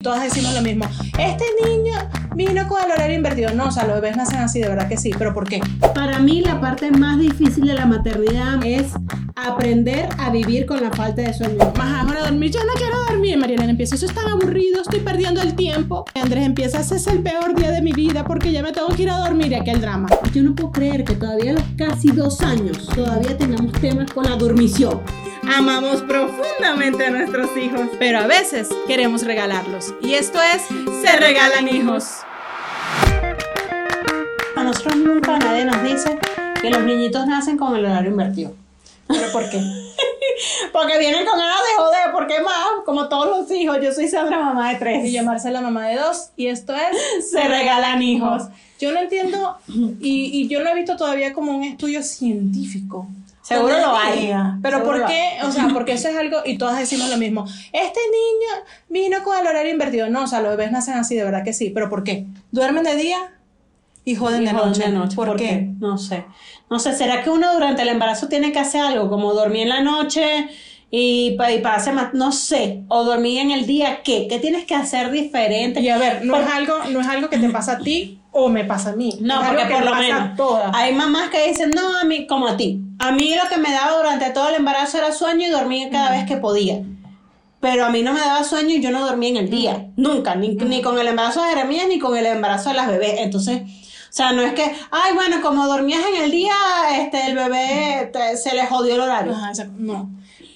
Todas decimos lo mismo. Este niño vino con el horario invertido. No, o sea, los bebés nacen así, de verdad que sí. ¿Pero por qué? Para mí la parte más difícil de la maternidad es aprender a vivir con la falta de sueño. Más ahora dormir, yo no quiero dormir. Mariana empieza, eso es tan aburrido, estoy perdiendo el tiempo. Andrés empieza, ese es el peor día de mi vida porque ya me tengo que ir a dormir y aquel drama. Yo no puedo creer que todavía a los casi dos años todavía tengamos temas con la dormición. Amamos profundamente a nuestros hijos, pero a veces queremos regalarlos. Y esto es Se Regalan Hijos. A nosotros nunca nadie nos dice que los niñitos nacen con el horario invertido. ¿Pero por qué? Porque vienen con ganas de joder, porque más, como todos los hijos, yo soy Sandra, mamá de tres. Y yo Marcela, mamá de dos. Y esto es Se Regalan Hijos. Yo no entiendo, y, y yo no he visto todavía como un estudio científico. Seguro lo hay. Pero ¿por qué? O sea, porque eso es algo, y todas decimos lo mismo. Este niño vino con el horario invertido. No, o sea, los bebés nacen así, de verdad que sí. ¿Pero por qué? ¿Duermen de día? Y joden de Y joden noche. de noche. ¿Por, qué? No sé. No sé, ¿será que uno durante el embarazo tiene que hacer algo como dormir en la noche y, y hacer más? No sé. O dormir en el día, ¿qué? ¿Qué tienes que hacer diferente? Y a ver, no Por- es algo, no es algo que te pasa a ti o me pasa a mí. No, porque por lo menos todas. hay mamás que dicen, no, a mí, como a ti. A mí lo que me daba durante todo el embarazo era sueño y dormía cada vez que podía. Pero a mí no me daba sueño y yo no dormía en el día. Nunca. Ni, ni con el embarazo de Jeremías ni con el embarazo de las bebés. Entonces, o sea, no es que, ay, bueno, como dormías en el día, este, el bebé te- se le jodió el horario. Ajá, exacto. No.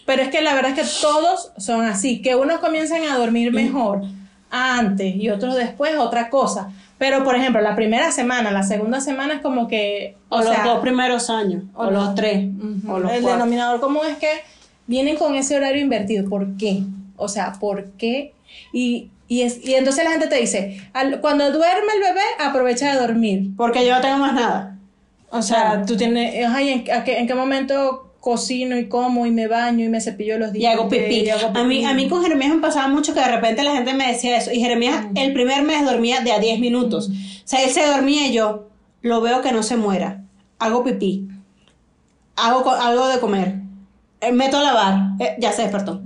Pero es que la verdad es que todos son así, que unos comienzan a dormir mejor antes y otros después, otra cosa. Pero, por ejemplo, la primera semana, la segunda semana es como que... O, los dos primeros años. O, los tres. O los El cuatro. denominador común es que vienen con ese horario invertido. ¿Por qué? O sea, ¿por qué? Y, y, es, y entonces la gente te dice, al- cuando duerme el bebé, aprovecha de dormir. Porque yo no tengo más nada. O sea, tú tienes, ay, ¿en, a qué, ¿en qué momento cocino y como y me baño y me cepillo los Y dientes? hago pipí. y hago A mí, pipí? a mí con Jeremías me pasaba mucho que de repente la gente me decía eso. Y Jeremías el primer mes dormía de a 10 minutos. O sea, él se dormía y yo lo veo que no se muera. Hago pipí. Hago algo de comer. eh, meto a lavar. eh, ya se despertó.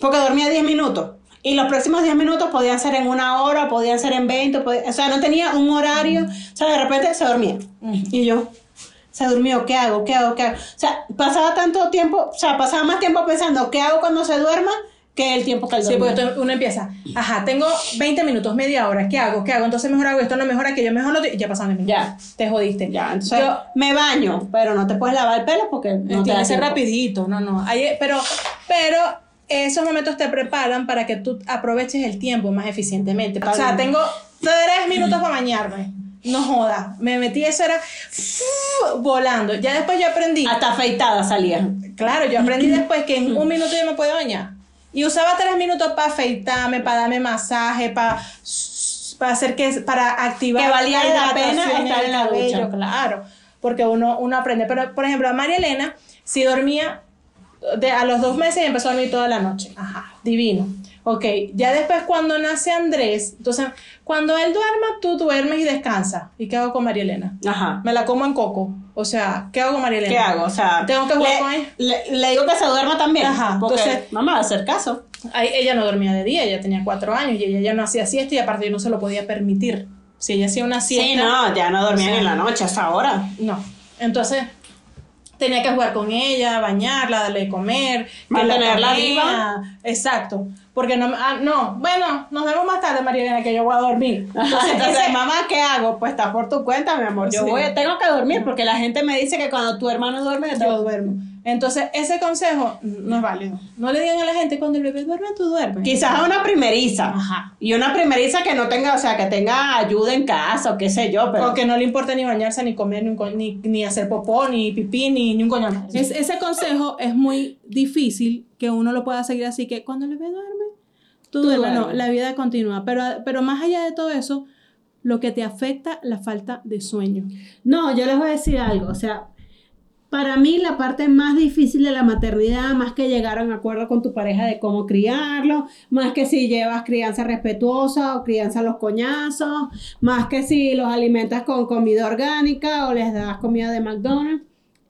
Porque dormía 10 minutos. Y los próximos 10 minutos podían ser en una hora, podían ser en 20. podía- o sea, no tenía un horario. O sea, de repente se dormía. Y yo, se durmió, ¿qué hago? ¿Qué hago? ¿Qué hago? O sea, pasaba tanto tiempo, o sea, pasaba más tiempo pensando, ¿qué hago cuando se duerma? Que el tiempo que Sí, porque uno empieza, ajá, tengo 20 minutos, media hora, ¿qué hago? ¿Qué hago? Entonces mejor hago esto, no mejor aquello, mejor lo... Ya pasaron 10 minutos. Ya. Te jodiste. Ya, entonces Yo- me baño, pero no te puedes lavar el pelo porque no tiene que ser rapidito, no, no. Hay- pero, pero esos momentos te preparan para que tú aproveches el tiempo más eficientemente. O sea, tengo tres minutos para bañarme. No joda. Me metí, eso era volando. Ya después yo aprendí. Hasta afeitada salía. Claro, yo aprendí después que en un minuto yo me podía bañar. Y usaba tres minutos para afeitarme, para darme masaje, para, para hacer que para activar Que valía la pena estar en la cabello, ducha. claro, porque uno, uno aprende. Pero, por ejemplo, a María Elena, si dormía de, a los dos meses y empezó a dormir toda la noche. Ajá, divino. Ok, ya después cuando nace Andrés, entonces, cuando él duerma, tú duermes y descansas. ¿Y qué hago con María Elena? Ajá. Me la como en coco. O sea, ¿qué hago con María Elena? ¿Qué hago? O sea, Tengo que jugar le, con ella. Le, le digo que se duerma también. Ajá, Porque entonces- a hacer caso. Ay, ella no dormía de día, ella tenía cuatro años y ella ya no hacía siesta y aparte yo no se lo podía permitir. Si ella hacía una siesta. Sí, no, ya no dormían o sea, en la noche hasta ahora. No. Entonces, tenía que jugar con ella, bañarla, darle de comer, Mantenerla viva. Exacto. Porque no, ah, no, bueno, nos vemos más tarde, María Elena, que yo voy a dormir. Entonces, mamá, ¿qué hago? Pues está por tu cuenta, mi amor. Yo Sí. voy, tengo que dormir porque la gente me dice que cuando tu hermano duerme, yo yo duermo. Entonces, ese consejo no es válido. No le digan a la gente, cuando el bebé duerme, tú duermes. Quizás a una primeriza. Ajá. Y una primeriza que no tenga, o sea, que tenga ayuda en casa o qué sé yo, pero. O que no le importa ni bañarse, ni comer, ni, ni, ni hacer popó, ni pipí, ni, ni un coño. Es- ese consejo es muy difícil que uno lo pueda seguir así que cuando el bebé duerme, tú, Tú duermes. No, la vida continúa. Pero, pero más allá de todo eso, lo que te afecta, la falta de sueño. No, yo les voy a decir algo, o sea, para mí la parte más difícil de la maternidad, más que llegar a un acuerdo con tu pareja de cómo criarlo, más que si llevas crianza respetuosa o crianza a los coñazos, más que si los alimentas con comida orgánica o les das comida de McDonald's,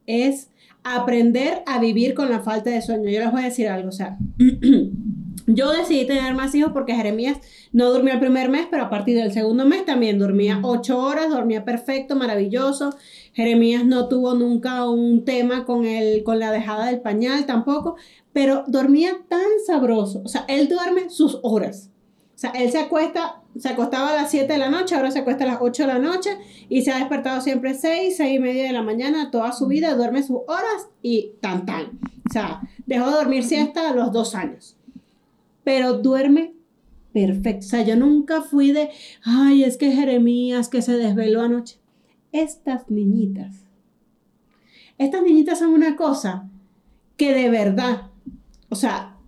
es aprender a vivir con la falta de sueño. Yo les voy a decir algo, o sea, yo decidí tener más hijos porque Jeremías no durmió el primer mes, pero a partir del segundo mes también dormía ocho horas, dormía perfecto, maravilloso. Jeremías no tuvo nunca un tema con, el, con la dejada del pañal tampoco, pero dormía tan sabroso. O sea, él duerme sus horas. O sea, él se acuesta, se acostaba a las 7 de la noche, ahora se acuesta a las 8 de la noche y se ha despertado siempre 6, 6 y media de la mañana, toda su vida, duerme sus horas y tan tan. O sea, dejó de dormir siesta a los dos años. Pero duerme perfecto. O sea, yo nunca fui de, ay, es que Jeremías que se desveló anoche. Estas niñitas, estas niñitas son una cosa que de verdad, o sea,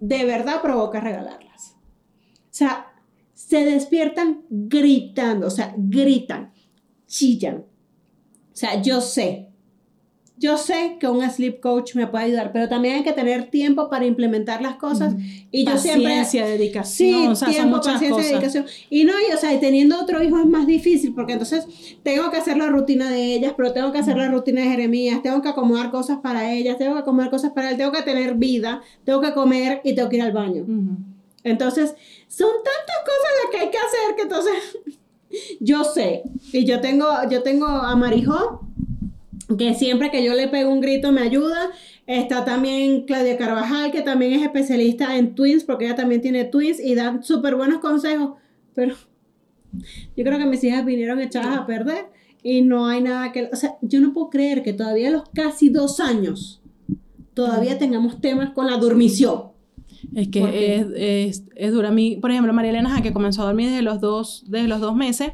de verdad provoca regalarlas. O sea, se despiertan gritando, o sea, gritan, chillan. O sea, yo sé, yo sé que un sleep coach me puede ayudar, pero también hay que tener tiempo para implementar las cosas. Y yo siempre... Paciencia, Sí, dedicación, o sea, tiempo, muchas paciencia, cosas. dedicación. Y no, y, o sea, teniendo otro hijo es más difícil porque entonces tengo que hacer la rutina de ellas, pero tengo que hacer la rutina de Jeremías, tengo que acomodar cosas para ellas, tengo que acomodar cosas para él, tengo que tener vida, tengo que comer y tengo que ir al baño. Entonces, son tantas cosas las que hay que hacer que entonces yo sé, y yo tengo, yo tengo a Marijó, que siempre que yo le pego un grito me ayuda. Está también Claudia Carvajal, que también es especialista en twins, porque ella también tiene twins y dan súper buenos consejos. Pero yo creo que mis hijas vinieron echadas a perder y no hay nada que... O sea, yo no puedo creer que todavía a los casi dos años todavía tengamos temas con la dormición. Es que es, es, es dura. A mí, por ejemplo, María Elena, que comenzó a dormir desde los dos, desde los dos meses,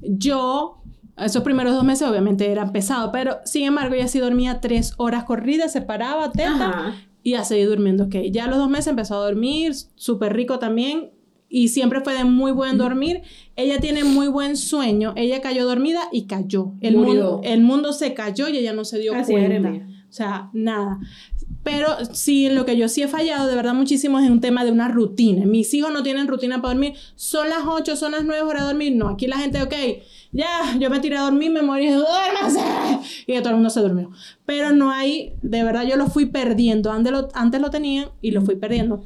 yo, esos primeros dos meses obviamente eran pesados, pero sin embargo ella sí dormía tres horas corridas, se paraba, teta, Ajá. y a seguir durmiendo. Ok, ya a los dos meses empezó a dormir, súper rico también, y siempre fue de muy buen dormir. Ella tiene muy buen sueño, ella cayó dormida y cayó. El, Murió. mundo, el mundo se cayó y ella no se dio Así cuenta. O sea, nada. Pero sí, lo que yo sí he fallado de verdad muchísimo es un tema de una rutina. Mis hijos no tienen rutina para dormir. Son las 8, son las 9 horas de dormir. No, aquí la gente, ok, ya, yo me tiré a dormir, me morí, duérmase. Y todo el mundo se durmió. Pero no hay, de verdad yo lo fui perdiendo. Antes lo, antes lo tenían y lo fui perdiendo.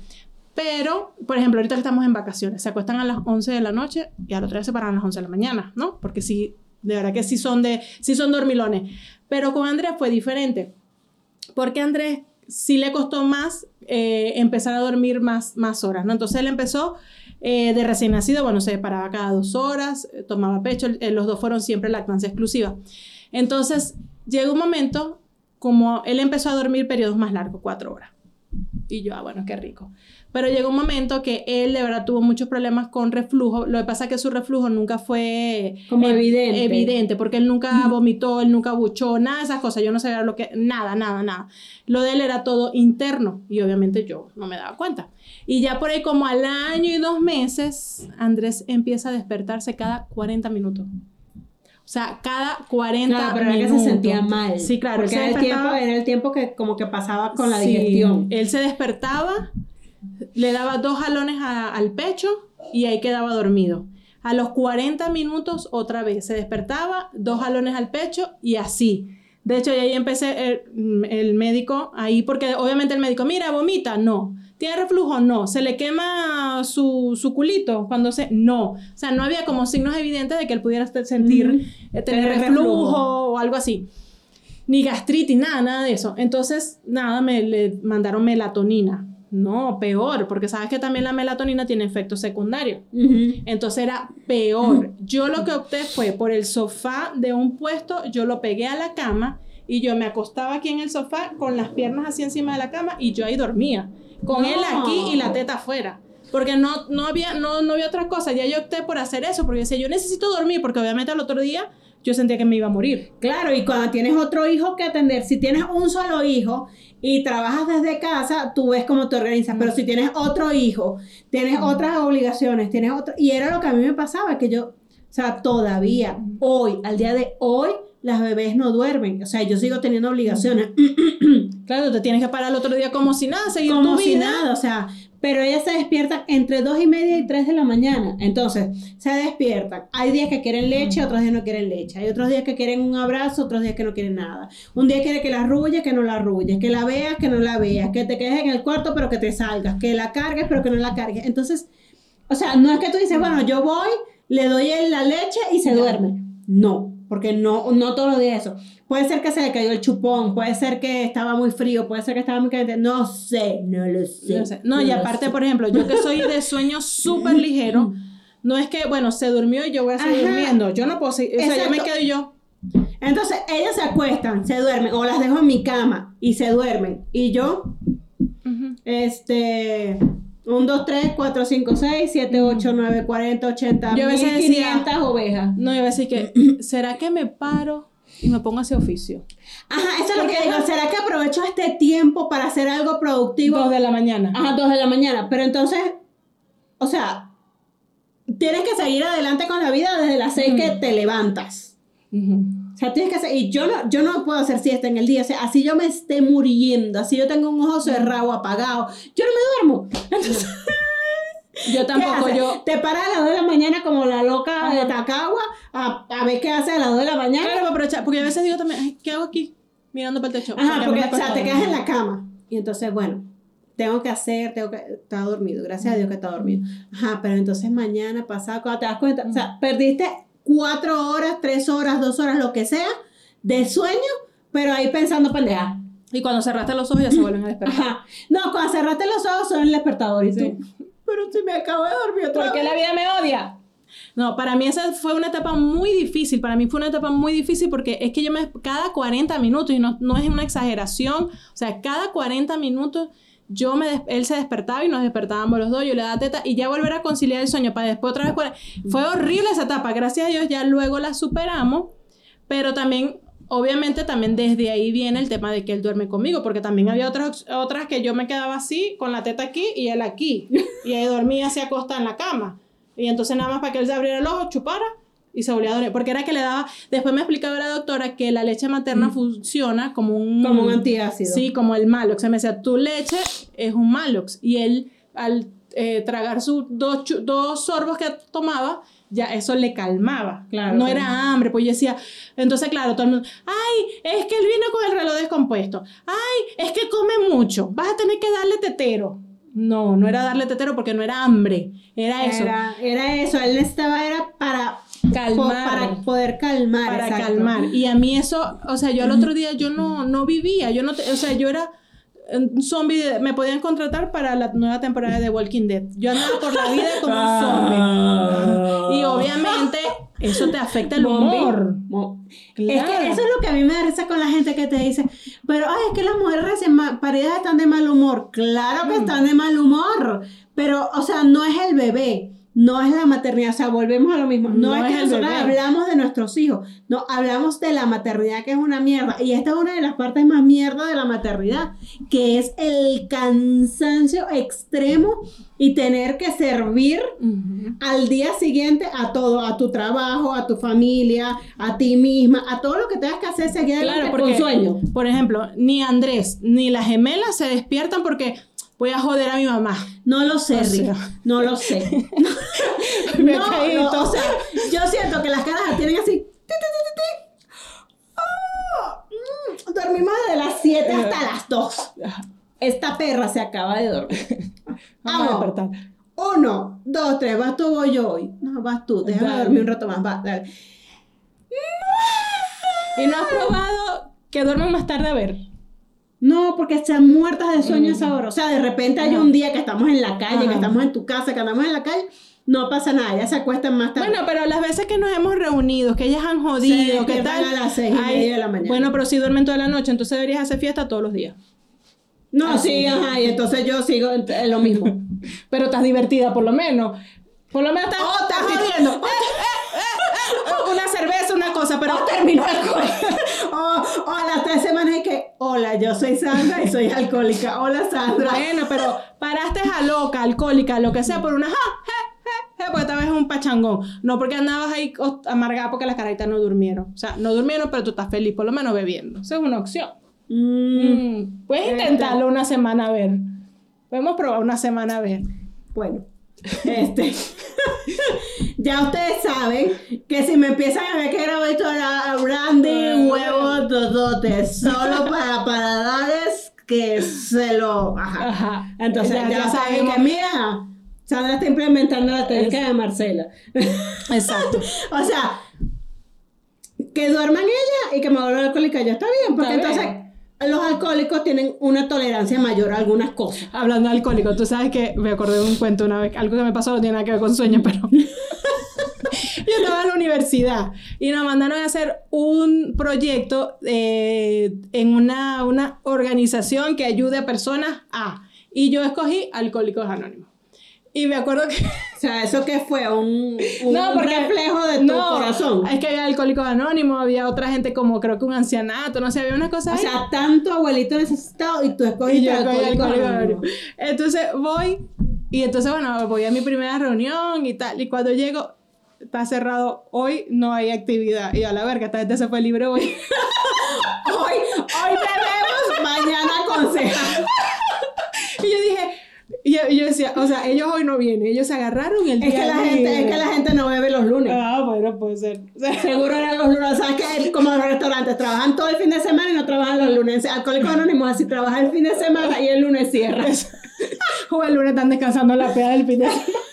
Pero, por ejemplo, ahorita que estamos en vacaciones, se acuestan a las 11 de la noche y al otro día se paran a las 11 de la mañana, ¿no? Porque sí, de verdad que sí son, de, sí son dormilones. Pero con Andrea fue diferente. Porque Andrés sí le costó más eh, empezar a dormir más, más horas, ¿no? Entonces él empezó eh, de recién nacido, bueno, se paraba cada dos horas, eh, tomaba pecho, eh, los dos fueron siempre lactancia exclusiva. Entonces llegó un momento, como él empezó a dormir periodos más largos, cuatro horas. Y yo, ah, bueno, qué rico. Pero llegó un momento que él de verdad tuvo muchos problemas con reflujo. Lo que pasa es que su reflujo nunca fue Como eh, evidente. evidente, porque él nunca vomitó, él nunca buchó, nada de esas cosas. Yo no sabía lo que, nada, nada, nada. Lo de él era todo interno y obviamente yo no me daba cuenta. Y ya por ahí como al año y dos meses, Andrés empieza a despertarse cada 40 minutos. O sea, cada 40 Claro, pero era que minutos. se sentía mal. Sí, claro. Porque era el, tiempo, era el tiempo que como que pasaba con la Sí, digestión. Él se despertaba, le daba dos jalones a- al pecho y ahí quedaba dormido. A los 40 minutos otra vez se despertaba, dos jalones al pecho y así. De hecho, ahí empecé el, el médico ahí, porque obviamente el médico, mira, vomita, no. ¿Tiene reflujo? No. ¿Se le quema su, su culito cuando se...? No. O sea, no había como signos evidentes de que él pudiera sentir, eh, tener reflujo, reflujo. o algo así. ni gastritis, nada, nada de eso. Entonces, nada, me le mandaron melatonina. No, peor, porque sabes que también la melatonina tiene efectos secundarios. Entonces era peor. Yo lo que opté fue por el sofá de un puesto, yo lo pegué a la cama y yo me acostaba aquí en el sofá con las piernas así encima de la cama y yo ahí dormía, con él aquí y la teta afuera. Porque no, no, había, no, no había otra cosa, ya yo opté por hacer eso, porque decía, yo necesito dormir, porque obviamente al otro día yo sentía que me iba a morir. Claro, y cuando tienes otro hijo que atender, si tienes un solo hijo y trabajas desde casa, tú ves cómo te organizas, pero si tienes otro hijo, tienes otras obligaciones, tienes otro... Y era lo que a mí me pasaba, que yo, o sea, todavía, hoy, al día de hoy, las bebés no duermen, o sea, yo sigo teniendo obligaciones. Claro, te tienes que parar el otro día como si nada, seguir como tu si nada, o sea, pero ellas se despiertan entre dos y media y 3 de la mañana. Entonces, se despiertan. Hay días que quieren leche, otros días no quieren leche. Hay otros días que quieren un abrazo, otros días que no quieren nada. Un día quiere que la arrulles, que no la arrulles, que la veas, que no la veas, que te quedes en el cuarto, pero que te salgas, que la cargues, pero que no la cargues. Entonces, o sea, no es que tú dices, bueno, yo voy, le doy la leche y se duerme. No, porque no, no todos los días eso. Puede ser que se le cayó el chupón, puede ser que estaba muy frío, puede ser que estaba muy caliente. No sé, no lo sé. No, sé. No, y aparte, sé. por ejemplo, yo que soy de sueño súper ligero, no es que, bueno, se durmió y yo voy a seguir Ajá. durmiendo. Yo no puedo seguir, o sea, yo me quedo yo. Entonces, ellas se acuestan, se duermen, o las dejo en mi cama y se duermen. Y yo, este, 1, 2, 3, 4, 5, 6, 7, 8, 9, 40, 80, Yo a veces decía- 500 ovejas. No, iba a decir que, ¿será que me paro y me pongo a hacer oficio? Ajá, eso es lo que digo. ¿Será que aprovecho este tiempo para hacer algo productivo? Dos de la mañana. Ajá, 2 de la mañana. Pero entonces, o sea, tienes que seguir adelante con la vida desde las 6 que te levantas. Sea, tienes que hacer, y yo no, yo no puedo hacer siesta en el día, o sea, así yo me esté muriendo, así yo tengo un ojo cerrado, apagado, yo no me duermo. Entonces, Yo ¿qué tampoco, haces? yo. Te paras a las 2 de la mañana como la loca de Tacagua a, a ver qué hace a las 2 de la mañana. Claro, para aprovechar, porque a veces digo también, "Ay, ¿qué hago aquí? Mirando para el techo. Ajá, porque, o sea, te quedas en la cama. Y entonces, bueno, tengo que hacer, tengo que, está dormido, gracias a Dios que está dormido. Ajá, pero entonces mañana, pasado, cuando te das cuenta, o sea, perdiste cuatro horas, tres horas, dos horas, lo que sea, de sueño, pero ahí pensando pendeja. Y cuando cerraste los ojos ya se vuelven a despertar. Ajá. No, cuando cerraste los ojos son el despertador y Sí. tú. Pero si me acabo de dormir otra Porque vez. la vida me odia. No, para mí esa fue una etapa muy difícil. Para mí fue una etapa muy difícil porque es que yo me. Cada 40 minutos, y no, no es una exageración, o sea, cada 40 minutos yo me él se despertaba y nos despertábamos los dos, yo le daba teta y ya volver a conciliar el sueño para después otra vez. Fue horrible esa etapa. Gracias a Dios ya luego la superamos, pero también. Obviamente también desde ahí viene el tema de que él duerme conmigo, porque también había otras, otras que yo me quedaba así, con la teta aquí y él aquí. Y ahí dormía así acostada en la cama. Y entonces nada más para que él se abriera el ojo, chupara y se volvía a dormir. Porque era que le daba, después me explicaba la doctora que la leche materna funciona como un... Como un antiácido. Sí, como el Malox. Se me decía, tu leche es un Malox. Y él, al eh, tragar sus dos, dos sorbos que tomaba, ya eso le calmaba. Claro, No claro. era hambre, pues yo decía, entonces claro, todo el mundo, ay, es que él viene con el reloj descompuesto. Ay, es que come mucho. Vas a tener que darle tetero. No, no era darle tetero porque no era hambre. Era eso. Era, era eso, él necesitaba era para Calmar. para poder calmar. para exacto. calmar. Y a mí eso, o sea, yo al otro día yo no, no vivía, yo no, te- o sea, yo era un zombie, me podían contratar para la nueva temporada de Walking Dead. Yo andaba por la vida como un zombie. Y obviamente eso te afecta el humor. Mo- Claro. Es que eso es lo que a mí me da risa con la gente que te dice, pero ay, es que las mujeres recién paridas están de mal humor. Claro Mm. que están de mal humor, pero, o sea, no es el bebé, no es la maternidad, o sea, volvemos a lo mismo. No, No es es que nosotros bebé. hablamos de nuestros hijos, no, hablamos de la maternidad que es una mierda. Y esta es una de las partes más mierda de la maternidad, que es el cansancio extremo y tener que servir al día siguiente a todo, a tu trabajo, a tu familia, a ti misma, a todo lo que tengas que hacer seguir Claro, con porque, sueño. por ejemplo, ni Andrés ni las gemelas se despiertan porque voy a joder a mi mamá. No lo sé, O Rick, no lo sé. Me caí no, o sea, yo siento que las caras las tienen así. ti, ti. Oh, mm, dormimos de las 7 hasta las 2. Esta perra se acaba de dormir. Vamos a despertar. Uno, dos, tres, vas tú voy yo hoy. No, vas tú, déjame Dale. dormir un rato más, va, dale. Y no has probado que duerman más tarde a ver. No, porque están muertas de sueño a esa hora. O sea, de repente hay un día que estamos en la calle, que estamos en tu casa, que andamos en la calle, no pasa nada, ya se acuestan más tarde. Bueno, pero las veces que nos hemos reunido, que ellas han jodido, que tal. a las seis y ay, media de la mañana. Bueno, pero si duermen toda la noche, entonces deberías hacer fiesta todos los días. no, sí, ajá, y entonces yo sigo lo mismo. Pero estás divertida, por lo menos. Por lo menos estás, Oh, estás jodiendo. Eh, eh, eh, una cerveza, cosa, pero. o terminó el o, o a las tres semanas y que, hola, yo soy Sandra y soy alcohólica. Hola, Sandra. Bueno, pero paraste a loca, alcohólica, lo que sea, por una ja, je, je, porque esta vez es un pachangón. No porque andabas ahí amargada porque las carajitas no durmieron. O sea, no durmieron, pero tú estás feliz, por lo menos bebiendo. Esa es una opción. Mm, Mm, Puedes intentarlo una semana a ver. Podemos probar una semana a ver. Bueno, este. ya ustedes saben que si me empiezan a ver que grabo esto era brandy, huevos, tototes, solo para, para darles que se lo. Ajá. Ajá. Entonces, Ya- saben que mira, Sandra está implementando la técnica de Marcela. Exacto. o sea, que duerman ella y que me vuelva alcohólica ya está bien, porque Está entonces bien. Los alcohólicos tienen una tolerancia mayor a algunas cosas. Hablando de alcohólico, tú sabes que me acordé de un cuento una vez, algo que me pasó no tiene nada que ver con sueño, pero yo estaba en la universidad y nos mandaron a hacer un proyecto eh, en una, una organización que ayude a personas a, y yo escogí Alcohólicos Anónimos. Y me acuerdo que... O sea, ¿eso qué fue? ¿Un, un No, porque- reflejo de tu no, corazón? Es que había Alcohólicos Anónimos, había otra gente como creo que un ancianato, no sé, había una cosa O ahí. sea, tanto abuelito necesitado y tú escogiste alcohólico anónimo. Entonces voy, y entonces, bueno, voy a mi primera reunión y tal. Y cuando llego, está cerrado. Hoy no hay actividad. Y a la verga, esta gente se fue libre hoy. Hoy, hoy bebemos, mañana aconsejamos. Y yo decía, o sea, ellos hoy no vienen. Ellos se agarraron el Es día que, la gente, es que la gente no bebe los lunes. Ah, bueno, puede ser. O sea, Seguro eran los lunes. ¿Sabes que Como los restaurantes, trabajan todo el fin de semana y no trabajan los lunes. Alcohólicos Anónimos así trabaja el fin de semana y el lunes cierra. o el lunes están descansando la peda del fin de semana.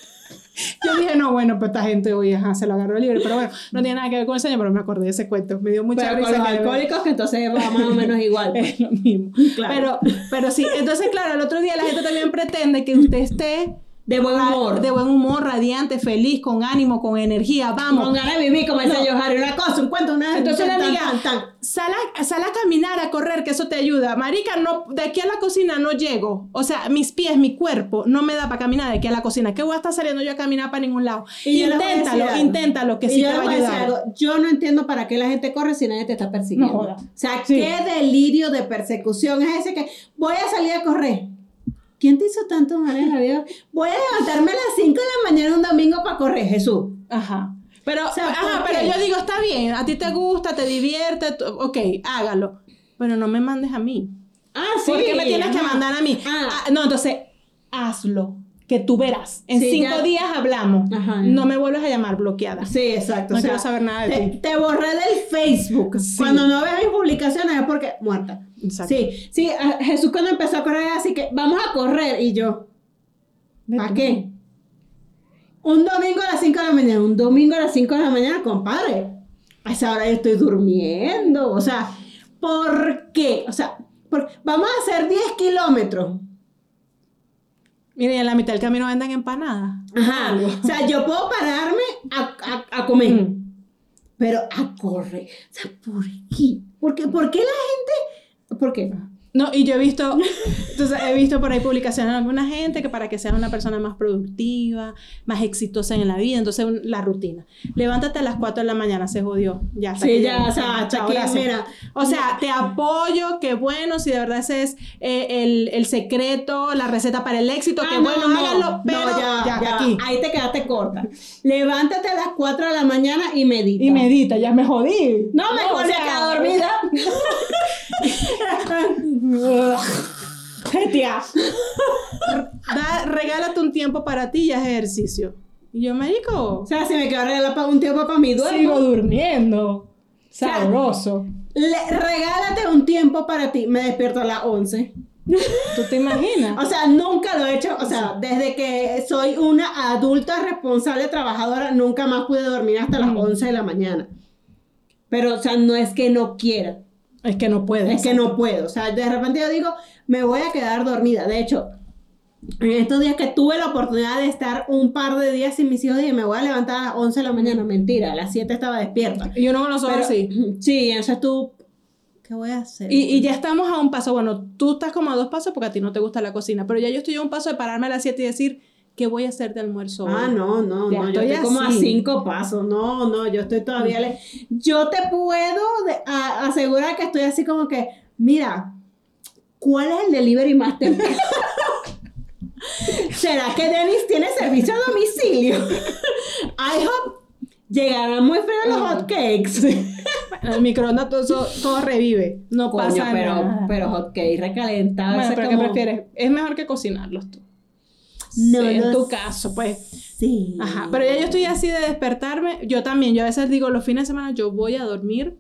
Yo dije, no, bueno, pues esta gente hoy ajá, se lo agarró libre. Pero bueno, no tiene nada que ver con el sueño, pero me acordé de ese cuento. Me dio mucha Pero con risa. los que- alcohólicos, que entonces va más o menos igual. pues. Es lo mismo. Claro. Pero, pero sí, entonces, claro, el otro día la gente también pretende que usted esté De buen humor. de buen humor, radiante, feliz, con ánimo, con energía. Vamos. Con ganas de vivir, como dice No. yo, Harry, una cosa, un cuento, una Entonces la amiga, tan, tan. Sal, a, sal a caminar, a correr, que eso te ayuda. Marica, no, de aquí a la cocina no llego. O sea, mis pies, mi cuerpo, no me da para caminar de aquí a la cocina. ¿Qué voy a estar saliendo yo a caminar para ningún lado? Y inténtalo, inténtalo, que Y sí yo te va a voy a decir ayudar. algo, Yo no entiendo para qué la gente corre si nadie te está persiguiendo. No joda. O sea, Sí. qué delirio de persecución es ese que voy a salir a correr. ¿Quién te hizo tanto mal en la vida? Voy a levantarme a las 5 de la mañana un domingo para correr, Jesús. Ajá. Pero, sea, ajá, ¿por pero yo digo, está bien, a ti te gusta, te divierte, ok, hágalo. Pero no me mandes a mí. Ah, sí. ¿Por qué me tienes que mandar a mí? Ah. Ah, no, entonces, hazlo. Que tú verás. En Sí, cinco ya. días hablamos. Ajá. No me vuelvas a llamar bloqueada. Sí, exacto. No o sea, quiero saber nada de te, ti. te borré del Facebook. Sí. Cuando no ves mis publicaciones es porque muerta. Exacto. Sí, sí, a- Jesús cuando empezó a correr, así que vamos a correr. Y yo, ¿para qué? Un domingo a las 5 de la mañana, un domingo a las 5 de la mañana, compadre. A esa hora yo estoy durmiendo. O sea, ¿por qué? O sea, por- vamos a hacer 10 kilómetros. Mira, y en la mitad del camino venden empanadas. Ajá. O sea, yo puedo pararme a, a- a comer. Mm. Pero a correr. O sea, ¿por qué? ¿Por qué, ¿Por qué la gente.? ¿Por qué? No, y yo he visto, entonces he visto por ahí publicaciones de alguna gente que para que seas una persona más productiva, más exitosa en la vida, entonces un- la rutina. Levántate a las 4 de la mañana, se jodió. Ya, hasta Sí, ya, llegó. o sea, hasta Chao, aquí, gracias. mira. O sea, te apoyo, qué bueno, si de verdad ese es eh, el, el secreto, la receta para el éxito, Ah, qué no, bueno, no, háganlo, no, pero ya, ya, ya, aquí. Ahí te quedaste corta. Levántate a las 4 de la mañana y medita. Y medita, ya me jodí. No, o me sea, queda dormida. Tía, da, regálate un tiempo para ti y haz ejercicio. Y yo, marico, O sea, si me quedo regalar un tiempo para mi duermo. sigo durmiendo. sea, Sabroso. Le- regálate un tiempo para ti. Me despierto a las 11. ¿Tú te imaginas? O sea, nunca lo he hecho. O sea, desde que soy una adulta responsable trabajadora, nunca más pude dormir hasta las Mm. 11 de la mañana. Pero, o sea, no es que no quiera. Es que no puedes. Es que no puedo. O sea, de repente yo digo, me voy a quedar dormida. De hecho, en estos días que tuve la oportunidad de estar un par de días sin mis hijos, dije, me voy a levantar a las 11 de la mañana. Mentira, a las 7 estaba despierta. Y uno con los ojos así. Sí, entonces tú, ¿qué voy a hacer? Y, y ya estamos a un paso, bueno, tú estás como a dos pasos porque a ti no te gusta la cocina, pero ya yo estoy a un paso de pararme a las 7 y decir, ¿qué voy a hacer de almuerzo hoy? Ah, no, no, Ya no, yo estoy como a cinco pasos, no, no, yo estoy todavía, le... yo te puedo de- a- asegurar que estoy así como que, mira, ¿cuál es el delivery más temprano? ¿Será que Dennis tiene servicio a domicilio? I hope llegarán muy fríos los hot cakes. En el microondas todo, todo revive, no Coño, pasa pero, nada. pero hot cake recalentado. bueno, pero ¿qué prefieres? Es mejor que cocinarlos tú. No Sí, en tu sé. caso, pues. Sí. Ajá, pero ya yo estoy así de despertarme. Yo también, yo a veces digo, los fines de semana yo voy a dormir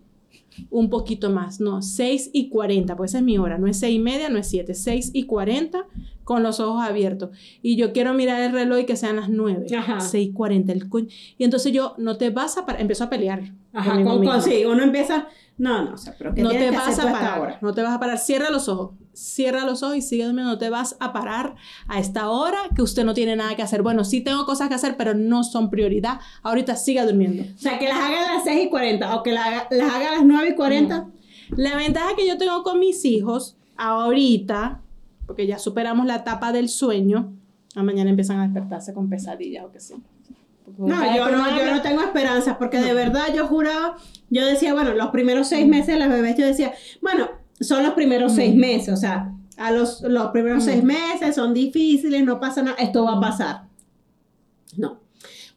un poquito más. No, 6 y 40, pues esa es mi hora. No es 6 y media, no es 7, 6 y 40 con los ojos abiertos. Y yo quiero mirar el reloj y que sean las 9. Ajá. 6 y 40. El co- y entonces yo, no te vas a parar. Empiezo a pelear. Ajá, con, con- sí, uno empieza, no, no, o sea, pero ¿qué No te vas a parar. ahora? No te vas a parar. Cierra los ojos. Cierra los ojos y sigue durmiendo. No te vas a parar a esta hora que usted no tiene nada que hacer. Bueno, sí tengo cosas que hacer, pero no son prioridad. Ahorita siga durmiendo. O sea, que las haga a las 6 y 40 o que la haga- las haga a las 9 y 40. La ventaja que yo tengo con mis hijos ahorita, porque ya superamos la etapa del sueño, a mañana empiezan a despertarse con pesadillas o qué sé. No, yo no, yo no tengo esperanzas porque de verdad yo juraba, yo decía, bueno, los primeros seis meses de las bebés, yo decía, bueno, son los primeros seis meses, o sea, a los, los primeros seis meses son difíciles, no pasa nada, esto va a pasar. No.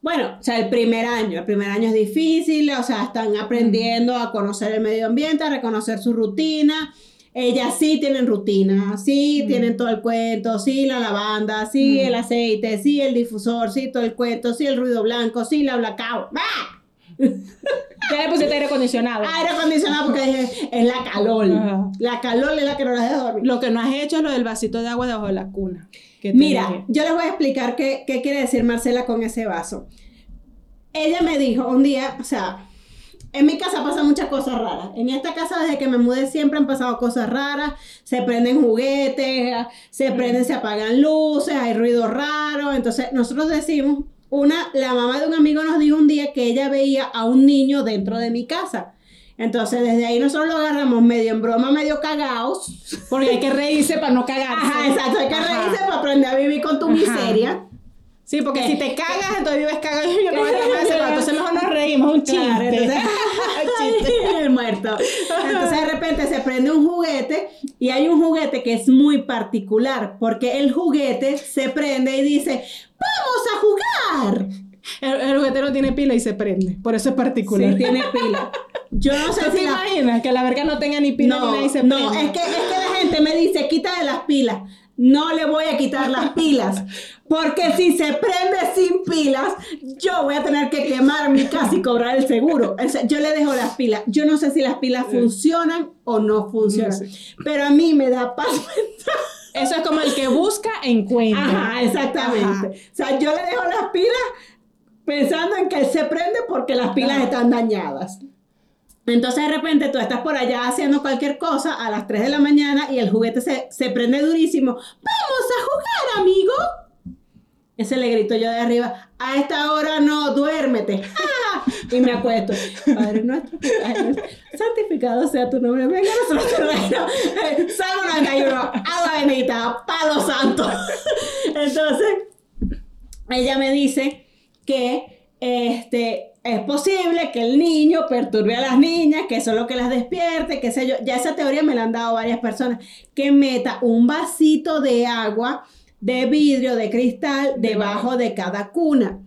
Bueno, o sea, el primer año, el primer año es difícil, o sea, están aprendiendo a conocer el medio ambiente, a reconocer su rutina. Ellas sí tienen rutina, sí tienen todo el cuento, sí la lavanda, sí el aceite, sí el difusor, sí todo el cuento, sí el ruido blanco, sí la blackout. ¡Ah! Ya le pusiste aire acondicionado. Aire acondicionado porque dije, es la calor. Ajá. La calor es la que no la deja dormir. Lo que no has hecho es lo del vasito de agua debajo de la cuna. Mira, dije. yo les voy a explicar qué, qué quiere decir Marcela con ese vaso. Ella me dijo un día, o sea, en mi casa pasan muchas cosas raras. En esta casa, desde que me mudé, siempre han pasado cosas raras. Se prenden juguetes, se prenden, se apagan luces, hay ruido raro. Entonces, nosotros decimos, una, la mamá de un amigo nos dijo un día que ella veía a un niño dentro de mi casa. Entonces, desde ahí nosotros lo agarramos medio en broma, medio cagados. Porque hay que reírse para no cagarse. Ajá, exacto. Hay que Ajá. reírse para aprender a vivir con tu Ajá. miseria. Sí, porque si te cagas, entonces vives cagado y yo no voy a separar. Entonces mejor nos reímos, un chiste. Claro, entonces, muerto. Entonces de repente se prende un juguete y hay un juguete que es muy particular porque el juguete se prende y dice, vamos a jugar. El, el juguete no tiene pila y se prende. Por eso es particular. Sí, tiene pila. Yo no sé ¿Tú te la... imaginas que la verga no tenga ni pila ni No, nada y se no, prende? es que, es que la gente me dice, quita de las pilas. No le voy a quitar las pilas. Porque si se prende sin pilas, yo voy a tener que quemar mi casa y cobrar el seguro. O sea, yo le dejo las pilas. Yo no sé si las pilas funcionan o no funcionan. No Pero a mí me da paz mental. Eso es como el que busca, encuentra. Ajá, exactamente. Ajá. O sea, yo le dejo las pilas pensando en que él se prende porque las pilas Ajá. están dañadas. Entonces de repente tú estás por allá haciendo cualquier cosa a las 3 de la mañana y el juguete se, se prende durísimo. ¡Vamos a jugar, amigo! Ese le grito yo de arriba, a esta hora no, duérmete. Y me acuesto. Padre nuestro, santificado sea tu nombre, venga a tu reino. Eh, Salmo 91, agua bendita, palo santo. Entonces, ella me dice que este, es posible que el niño perturbe a las niñas, que eso es lo que las despierte, qué sé yo. Ya esa teoría me la han dado varias personas. Que meta un vasito de agua de vidrio, de cristal, debajo de cada cuna.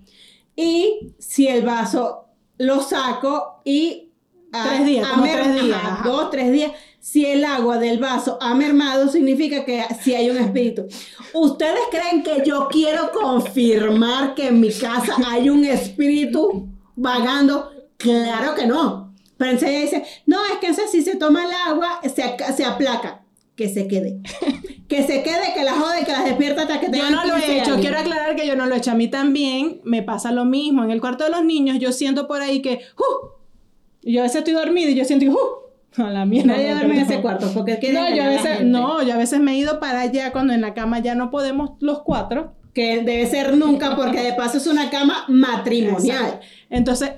Y si el vaso lo saco y... ah, Tres días, tres días, ajá. dos, tres días. Si el agua del vaso ha mermado, significa que si hay un espíritu. ¿Ustedes creen que yo quiero confirmar que en mi casa hay un espíritu vagando? Claro que no. Pero enseguida dice, no, es que ese si se toma el agua, se, se aplaca. Que se quede. Que se quede, que la jode, que las despierta hasta que Yo tengan no lo 15 he hecho, quiero aclarar que yo no lo he hecho. A mí también me pasa lo mismo. En el cuarto de los niños yo siento por ahí que, ¡uh! Yo a veces estoy dormida y yo siento ¡uh! A la mierda. Nadie duerme en ese cuarto porque No, yo a veces, no, yo a veces me he ido para allá cuando en la cama ya no podemos los cuatro. Que debe ser nunca porque de paso es una cama matrimonial. Entonces,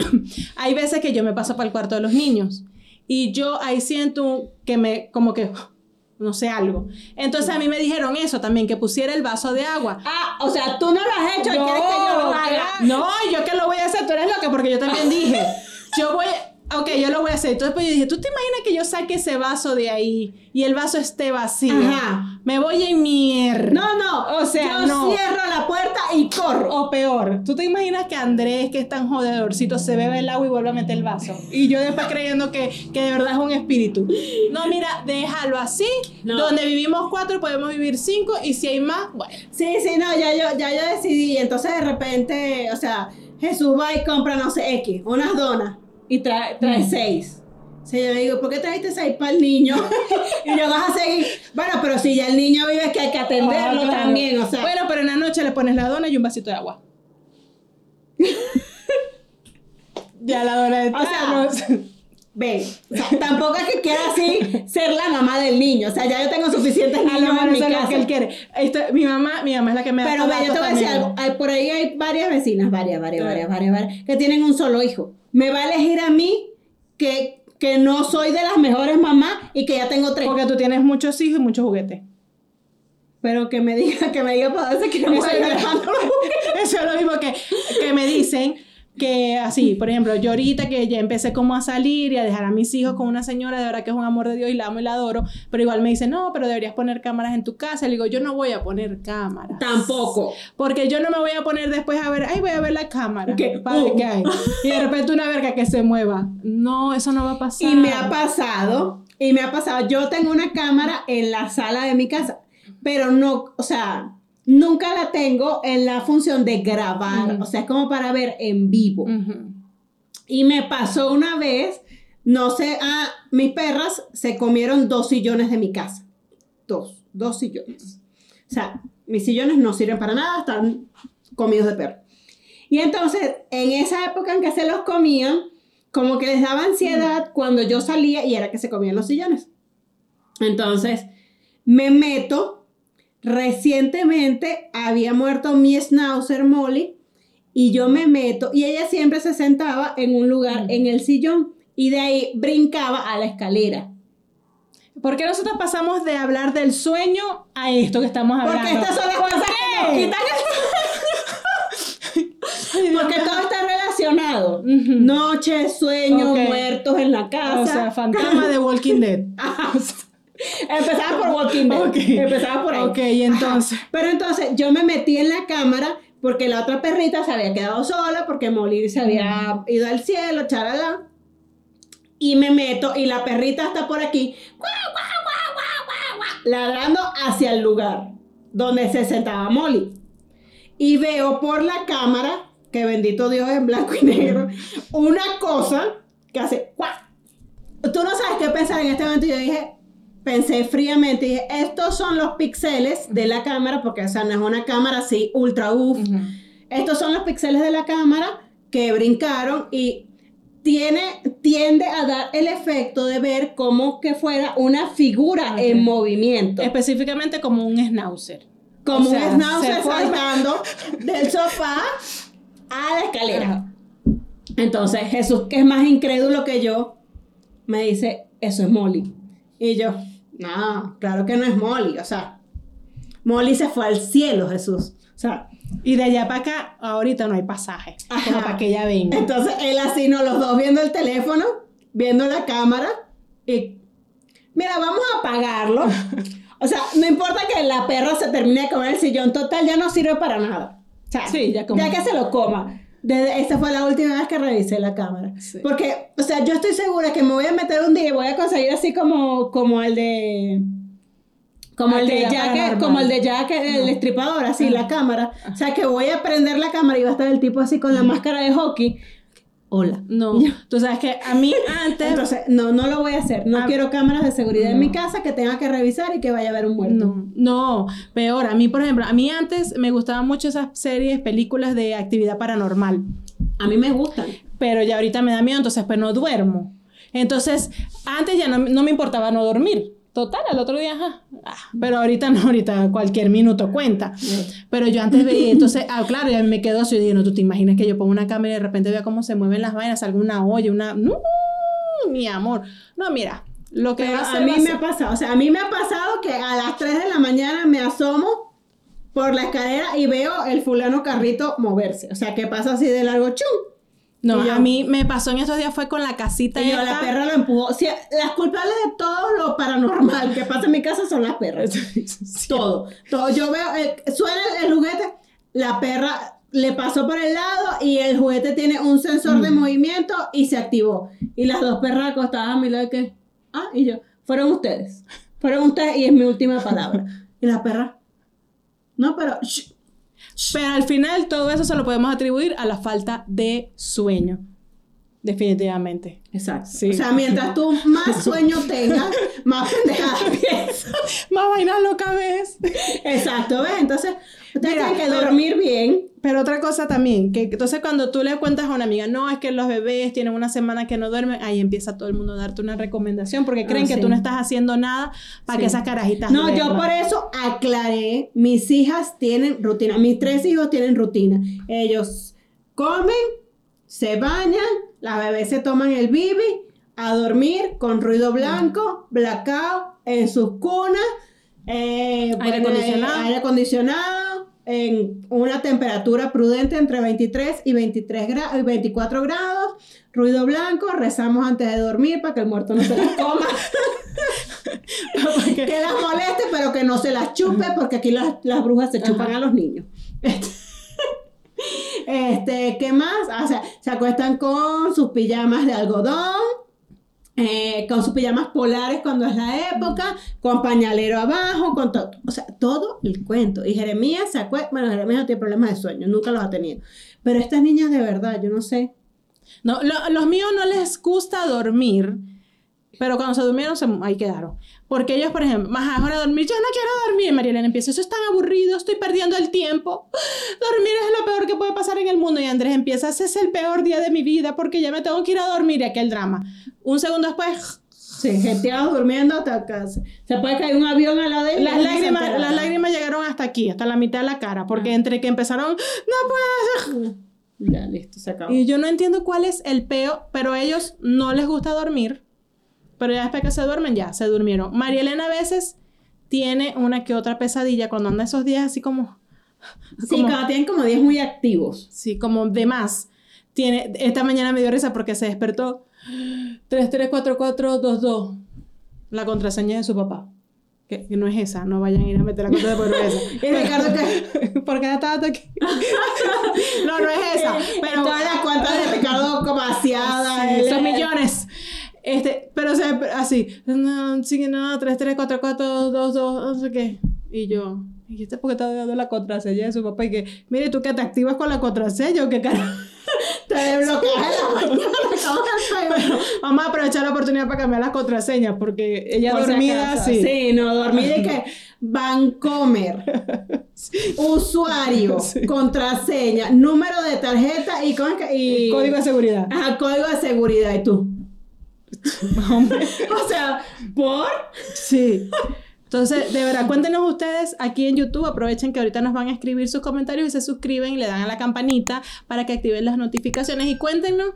hay veces que yo me paso para el cuarto de los niños y yo ahí siento que me, como que, no sé, algo. Entonces a mí me dijeron eso también, que pusiera el vaso de agua. Ah, o sea, tú no lo has hecho y quieres que yo lo haga. No, yo que lo voy a hacer, tú eres loca, porque yo también dije, yo voy, ok, yo lo voy a hacer. Entonces pues yo dije, ¿tú te imaginas que yo saque ese vaso de ahí y el vaso esté vacío? Ajá. Me voy en mierda. No, no. O sea, yo no. cierro la puerta y corro. O peor, ¿tú te imaginas que Andrés, que es tan jodedorcito, se bebe el agua y vuelve a meter el vaso? Y yo después creyendo que, que de verdad es un espíritu. No, mira, déjalo así. No. Donde vivimos cuatro, podemos vivir cinco. Y si hay más, bueno. Sí, sí, no, ya yo, ya yo decidí. Entonces de repente, o sea, Jesús va y compra, no sé, X, unas donas y trae, trae Mm. seis. O sea, yo le digo, ¿por qué trajiste seis para el niño? y yo vas a seguir. Bueno, pero si ya el niño vive, es que hay que atenderlo Ah, claro. también, o sea. Bueno, pero en la noche le pones la dona y un vasito de agua. ya la dona de O sea, Ve, o sea, tampoco es que quiera así ser la mamá del niño. O sea, ya yo tengo suficientes niños en mi casa. que él quiere. Esto- mi mamá, mi mamá es la que me da Pero ve, yo te voy a decir algo. Por ahí hay varias vecinas, varias, varias, Sí. varias, varias, varias, que tienen un solo hijo. Me va a elegir a mí que, que no soy de las mejores mamás y que ya tengo tres. Porque tú tienes muchos hijos y muchos juguetes. Pero que me diga, que me diga para dónde se quiere Eso eso es lo mismo que, que me dicen que así, por ejemplo, yo ahorita que ya empecé como a salir y a dejar a mis hijos con una señora, de verdad que es un amor de Dios y la amo y la adoro, pero igual me dicen, no, pero deberías poner cámaras en tu casa. Le digo, yo no voy a poner cámaras. Tampoco. Porque yo no me voy a poner después a ver, ay, voy a ver la cámara. ¿Qué? Para Uh. qué hay. Y de repente una verga que se mueva. No, eso no va a pasar. Y me ha pasado, y me ha pasado, yo tengo una cámara en la sala de mi casa, pero no, o sea, nunca la tengo en la función de grabar, Ujú. o sea, es como para ver en vivo. Y me pasó una vez, no sé, ah, mis perras se comieron dos sillones de mi casa. Dos, dos sillones. O sea, mis sillones no sirven para nada, están comidos de perro. Y entonces, en esa época en que se los comían, como que les daba ansiedad cuando yo salía y era que se comían los sillones. Entonces, me meto. Recientemente había muerto mi schnauzer Molly y yo me meto y ella siempre se sentaba en un lugar en el sillón y de ahí brincaba a la escalera. ¿Por qué nosotros pasamos de hablar del sueño a esto que estamos hablando? Porque estas son las ¿Por cosas que nos qué? quitan el- Porque todo está relacionado. Ujú. Noche, sueños, Ok. muertos en la casa. O sea, fantasma de Walking Dead. Empezaba por Walking Dead. Ok. Empezaba por ahí. Ok, y entonces. Ajá. Pero entonces yo me metí en la cámara porque la otra perrita se había quedado sola porque Molly se había ido al cielo, charalá. Y me meto y la perrita está por aquí, guau, guau, guau, ladrando hacia el lugar donde se sentaba Molly. Y veo por la cámara, que bendito Dios en blanco y negro, una cosa que hace guau. Tú no sabes qué pensar en este momento. Yo dije, pensé fríamente, dije, estos son los píxeles de la cámara, porque o sea, no es una cámara así ultra uff. Estos son los píxeles de la cámara que brincaron y tiene, tiende a dar el efecto de ver como que fuera una figura en movimiento. Específicamente como un schnauzer. Como o sea, un schnauzer saltando del sofá a la escalera. Entonces Jesús, que es más incrédulo que yo, me dice, eso es Molly. Y yo, no, claro que no es Molly. O sea, Molly se fue al cielo, Jesús. O sea, Y de allá para acá, ahorita no hay pasaje. Ajá. Como para que ella venga. entonces él así, no, los dos viendo el teléfono, viendo la cámara y, mira, vamos a apagarlo. O sea, no importa que la perra se termine de comer el sillón, total, ya no sirve para nada. O sea, Sí, ya como- que se lo coma. Desde, esta fue la última vez que revisé la cámara. Sí. Porque, o sea, yo estoy segura que me voy a meter un día y voy a conseguir así como, como el de... Como el de Jack, como el de Jack, el destripador, así, la cámara. O sea, que voy a prender la cámara y va a estar el tipo así con la máscara de hockey. Hola. No, tú sabes que a mí antes... Entonces, no, no lo voy a hacer. No Ah, quiero cámaras de seguridad en mi casa que tenga que revisar y que vaya a haber un muerto. No, no, peor. A mí, por ejemplo, a mí antes me gustaban mucho esas series, películas de actividad paranormal. A mí me gustan. Pero ya ahorita me da miedo, entonces pues no duermo. Entonces, antes ya no, no me importaba no dormir. Total, al otro día, ajá. Ah, pero ahorita no, ahorita cualquier minuto cuenta. Pero yo antes veía, entonces, ah, claro, me quedó así, y dije, no, tú te imaginas que yo pongo una cámara y de repente vea cómo se mueven las vainas, alguna olla, una... No, mi amor. No, mira, lo que Pero va a a mí me ha pasado, o sea, a mí me ha pasado que a las 3 de la mañana me asomo por la escalera y veo el fulano carrito moverse. O sea, que pasa así de largo, ¡chum! No, yo- a mí me pasó en estos días fue con la casita Y yo, la perra lo empujó. O sea, las culpables de todo lo paranormal que pasa en mi casa son las perras. Todo. Todo. Yo veo, eh, suena el, el juguete, la perra le pasó por el lado y el juguete tiene un sensor Mm. de movimiento y se activó. Y las dos perras acostadas a mi lado, que, ah, y yo, fueron ustedes. Fueron ustedes y es mi última palabra. Y la perra, no, pero, shh, Pero al final todo eso se lo podemos atribuir a la falta de sueño. Definitivamente. Exacto. Sí. O sea, mientras tú más sueño tengas, más pendejadas piensas. Más vainas loca ves. Exacto, ¿ves? Entonces, ustedes Mira, tienen que pero- dormir bien. Pero otra cosa también, que entonces cuando tú le cuentas a una amiga, no, es que los bebés tienen una semana que no duermen, ahí empieza todo el mundo a darte una recomendación porque creen Ah, que tú no estás haciendo nada para Sí. que esas carajitas No, yo duerman. por eso aclaré, mis hijas tienen rutina, mis tres hijos tienen rutina. Ellos comen, se bañan, las bebés se toman el bibi, a dormir con ruido blanco, blackout, en sus cunas, eh, Aire acondicionado. aire acondicionado, en una temperatura prudente entre 23 y 23 gra- y 24 grados, ruido blanco, rezamos antes de dormir para que el muerto no se las coma. Que las moleste, pero que no se las chupe, porque aquí las, las brujas se chupan a los niños. Este, ¿qué más? Ah, o sea, se acuestan con sus pijamas de algodón, eh, con sus pijamas polares cuando es la época, con pañalero abajo, con todo, o sea, todo el cuento. Y Jeremías se acuesta, bueno, Jeremías no tiene problemas de sueño, nunca los ha tenido. Pero estas niñas de verdad, yo no sé. No, lo- los míos no les gusta dormir, pero cuando se durmieron, se, ahí quedaron. Porque ellos, por ejemplo, más ahora dormir, yo no quiero dormir. María Elena empieza, eso es tan aburrido, estoy perdiendo el tiempo. Dormir es lo peor que puede pasar en el mundo. Y Andrés empieza, ese es el peor día de mi vida porque ya me tengo que ir a dormir y aquel drama. Un segundo después, Sí, genteados durmiendo hasta casa. Se puede caer un avión a la de las lágrimas, las lágrimas llegaron hasta aquí, hasta la mitad de la cara, porque entre que empezaron, no puede ser. Ya, listo, se acabó. Y yo no entiendo cuál es el peo, pero a ellos no les gusta dormir. Pero ya después que se duermen, ya se durmieron. María Elena a veces tiene una que otra pesadilla cuando anda esos días así como. Sí, como- cuando tienen como 10 muy activos. Sí, como de más. Tiene, esta mañana me dio risa porque se despertó 334422. La contraseña de su papá. Que, que no es esa, no vayan a ir a meter la contraseña porque no es esa. Y Ricardo, ¿qué? porque ya estaba aquí. no, no es esa. Pero Todas las cuentas de Ricardo como vaciadas. Sí, son millones. Este, pero o sea, así, no, sí, no, 3, 3, 4, 4, 2, 2, no sé qué. Y yo, ¿y este porque está dando la contraseña de su papá? Y que, mire, tú que te activas con la contraseña o qué carajo. Te desbloqueas. Vamos a aprovechar la oportunidad para cambiar las contraseñas porque ella Por dormida, acaso. sí. Sí, no, dormida y que Bancomer, usuario, Sí. contraseña, número de tarjeta y, ¿cómo es que? y Código de seguridad. Ajá, código de seguridad. ¿Y tú? o sea, ¿por? Sí. Entonces, de verdad, cuéntenos ustedes aquí en YouTube, aprovechen que ahorita nos van a escribir sus comentarios y se suscriben y le dan a la campanita para que activen las notificaciones y cuéntenos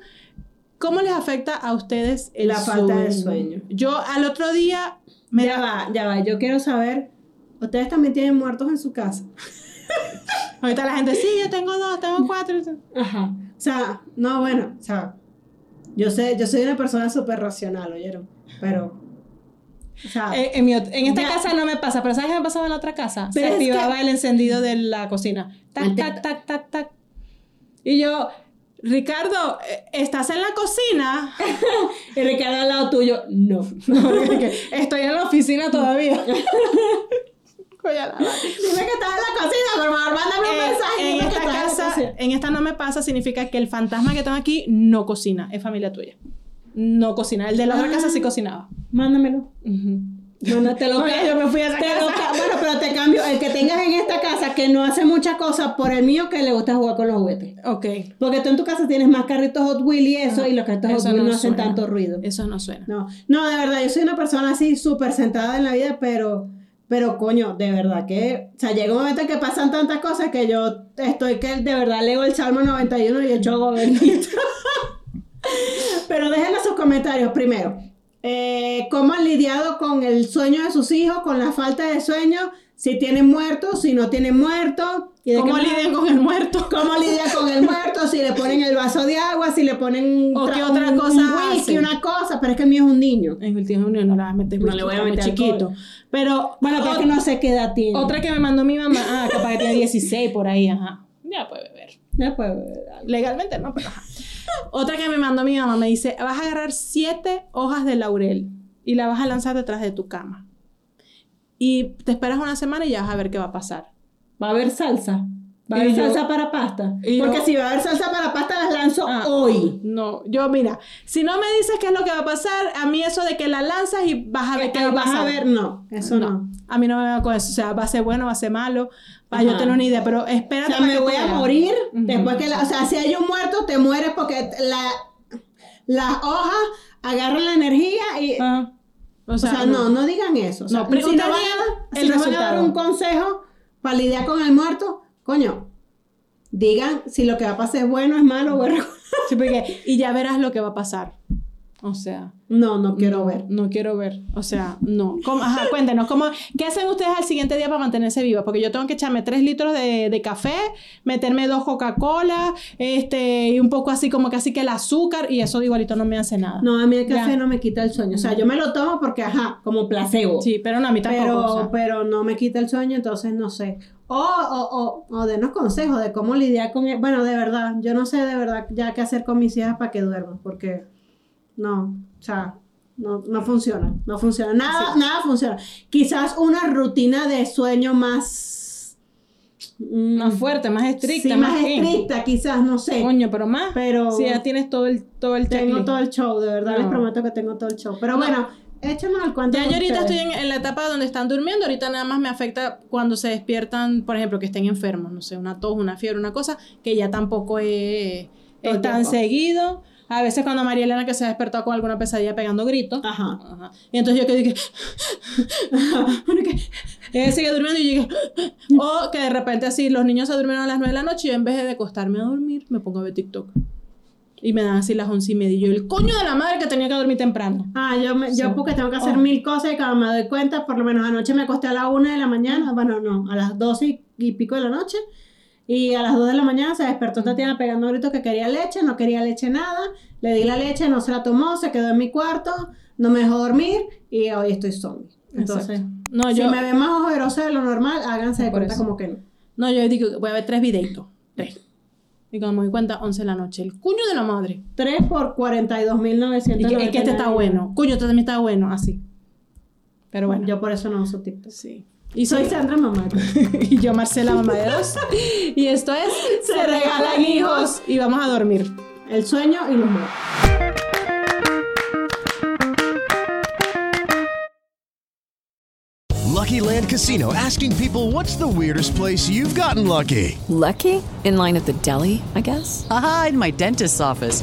cómo les afecta a ustedes el La falta de sueño. Yo al otro día me Ya va, ya va. Yo quiero saber, ¿ustedes también tienen muertos en su casa? ahorita la gente, sí, yo tengo dos, tengo cuatro. Ajá. O sea, no, bueno, o sea, yo sé, yo soy una persona súper racional, ¿oyeron? Pero, o sea, En, en mi en esta Ya. casa no me pasa, pero ¿sabes qué me pasaba en la otra casa? Pero Se que- activaba el encendido de la cocina. Tac, tac, tac, tac, tac. Y yo, Ricardo, eh, ¿estás en la cocina? y Ricardo al lado tuyo, no. Estoy en la oficina todavía. Dime que estás en la cocina, por favor, mándame un Eh, mensaje. en esta en casa, en esta no me pasa, significa que el fantasma que tengo aquí no cocina, es familia tuya. No cocina. El de la otra casa sí cocinaba. Mándamelo. Ujú. Bueno, te lo Oye, yo me fui a esa te casa. lo Bueno, pero te cambio. El que tengas en esta casa que no hace mucha cosa por el mío que le gusta jugar con los juguetes. Ok. Porque tú en tu casa tienes más carritos Hot Wheels y eso, y los carritos Hot Wheels no, no hacen tanto ruido. Eso no suena. No, no, de verdad, yo soy una persona así súper centrada en la vida, pero, pero coño, de verdad que, o sea, llega un momento en que pasan tantas cosas que yo estoy que de verdad leo el Salmo 91 y el chogo bendito. pero déjenme sus comentarios primero. Eh, ¿Cómo han lidiado con el sueño de sus hijos, con la falta de sueño? Si tienen muertos, si no tienen muertos. ¿Y de ¿Cómo lidian con el muerto? ¿Cómo lidia con el muerto? Si le ponen el vaso de agua, si le ponen ¿O qué otra un- cosa un whisky, una cosa, pero es que el mío es un niño. En el tío Junior no le vas a meter No le voy a meter chiquito. alcohol. Pero, Bueno, pero es que no sé qué edad tiene. otra que me mandó mi mamá, ah, capaz que tiene 16 por ahí, ajá. Ya puede beber. Ya, pues, Legalmente no, pero ajá. Otra que me mandó mi mamá me dice, vas a agarrar siete hojas de laurel y la vas a lanzar detrás de tu cama. Y te esperas una semana y ya vas a ver qué va a pasar. Va a haber salsa. Va a haber yo- salsa para pasta. Porque yo- si va a haber salsa para pasta, las lanzo Ah. hoy. No, yo mira, si no me dices qué es lo que va a pasar, a mí eso de que la lanzas y vas a ver qué va a vas pasar. a ver, no, eso no. A mí no me va con eso. O sea, va a ser bueno, va a ser malo. Para yo Ajá. tener una idea. Pero O espérate. sea, para me voy a morir después que la, o sea, si hay un muerto, te mueres porque la, las hojas agarran la energía y, Ah. O o sea, sea, no, no digan eso. O sea, No, pero si no van a, el si nos van a dar un consejo para lidiar con el muerto, coño, digan si lo que va a pasar es bueno, es malo y ya verás lo que va a pasar. O sea, No, no quiero no, ver. No quiero ver. O sea, no. ¿Cómo? Ajá, cuéntenos, ¿cómo, ¿qué hacen ustedes al siguiente día para mantenerse viva? Porque yo tengo que echarme 3 litros de, de café, meterme dos Coca-Cola, este, y un poco así como que así que el azúcar, y eso igualito no me hace nada. No, a mí el café Ya. no me quita el sueño. O sea, yo me lo tomo porque, ajá, como placebo. Sí, pero no, a mí tampoco. pero, o sea. pero no me quita el sueño, entonces no sé. O, o, o, o denos consejos de cómo lidiar con él. Bueno, de verdad, yo no sé de verdad ya qué hacer con mis hijas para que duerman, porque no, o sea, no, no funciona, no funciona, nada, nada funciona. Quizás una rutina de sueño más... mm, más fuerte, más estricta, sí, más estricta, quizás, no sé. Coño, pero más. Pero- Si ya tienes todo el, todo el Tengo checklist. todo el show, de verdad, les prometo que tengo todo el show. Pero No. bueno, échanos al cuento. Ya yo ahorita ustedes. estoy en, en la etapa donde están durmiendo, ahorita nada más me afecta cuando se despiertan, por ejemplo, que estén enfermos, no sé, una tos, una fiebre, una cosa, que ya tampoco es, es tan seguido. A veces cuando María Elena que se ha despertado con alguna pesadilla pegando gritos. Ajá. Ajá. Y entonces yo que dije, bueno, que ella sigue durmiendo y yo dije, o que de repente así los niños se durmieron a las 9 de la noche y yo en vez de acostarme a dormir me pongo a ver TikTok. Y me dan así las once y media. Y yo, el coño de la madre que tenía que dormir temprano. Ah, yo, me- yo Sí. porque tengo que hacer Oh. mil cosas y cuando me doy cuenta, por lo menos anoche me acosté a la una de la mañana, bueno, no, a las doce y pico de la noche. Y a las dos de la mañana se despertó Tatiana pegando gritos que quería leche, no quería leche nada. Le di la leche, no se la tomó, se quedó en mi cuarto, no me dejó dormir y hoy estoy zombie. Entonces, Exacto. No, si me ven más ojerosa de lo normal, háganse de cuenta eso. como que no. no, yo digo, voy a ver tres videitos. Tres. Y cuando me doy cuenta, 11 de la noche. El cuño de la madre. 3 por 42.900. Y que, es que este está bueno. Cuño, este también está bueno. Así. Pero bueno. Yo por eso no uso TikTok. sí. Y Soy Sandra Mamá. y yo Marcela, mamá de dos. Y esto es Se, regalan hijos. Y vamos a dormir. El sueño y los muertos. Lucky Land Casino asking people what's the weirdest place you've gotten lucky? Lucky? In line at the deli, I guess? Aha, in my dentist's office.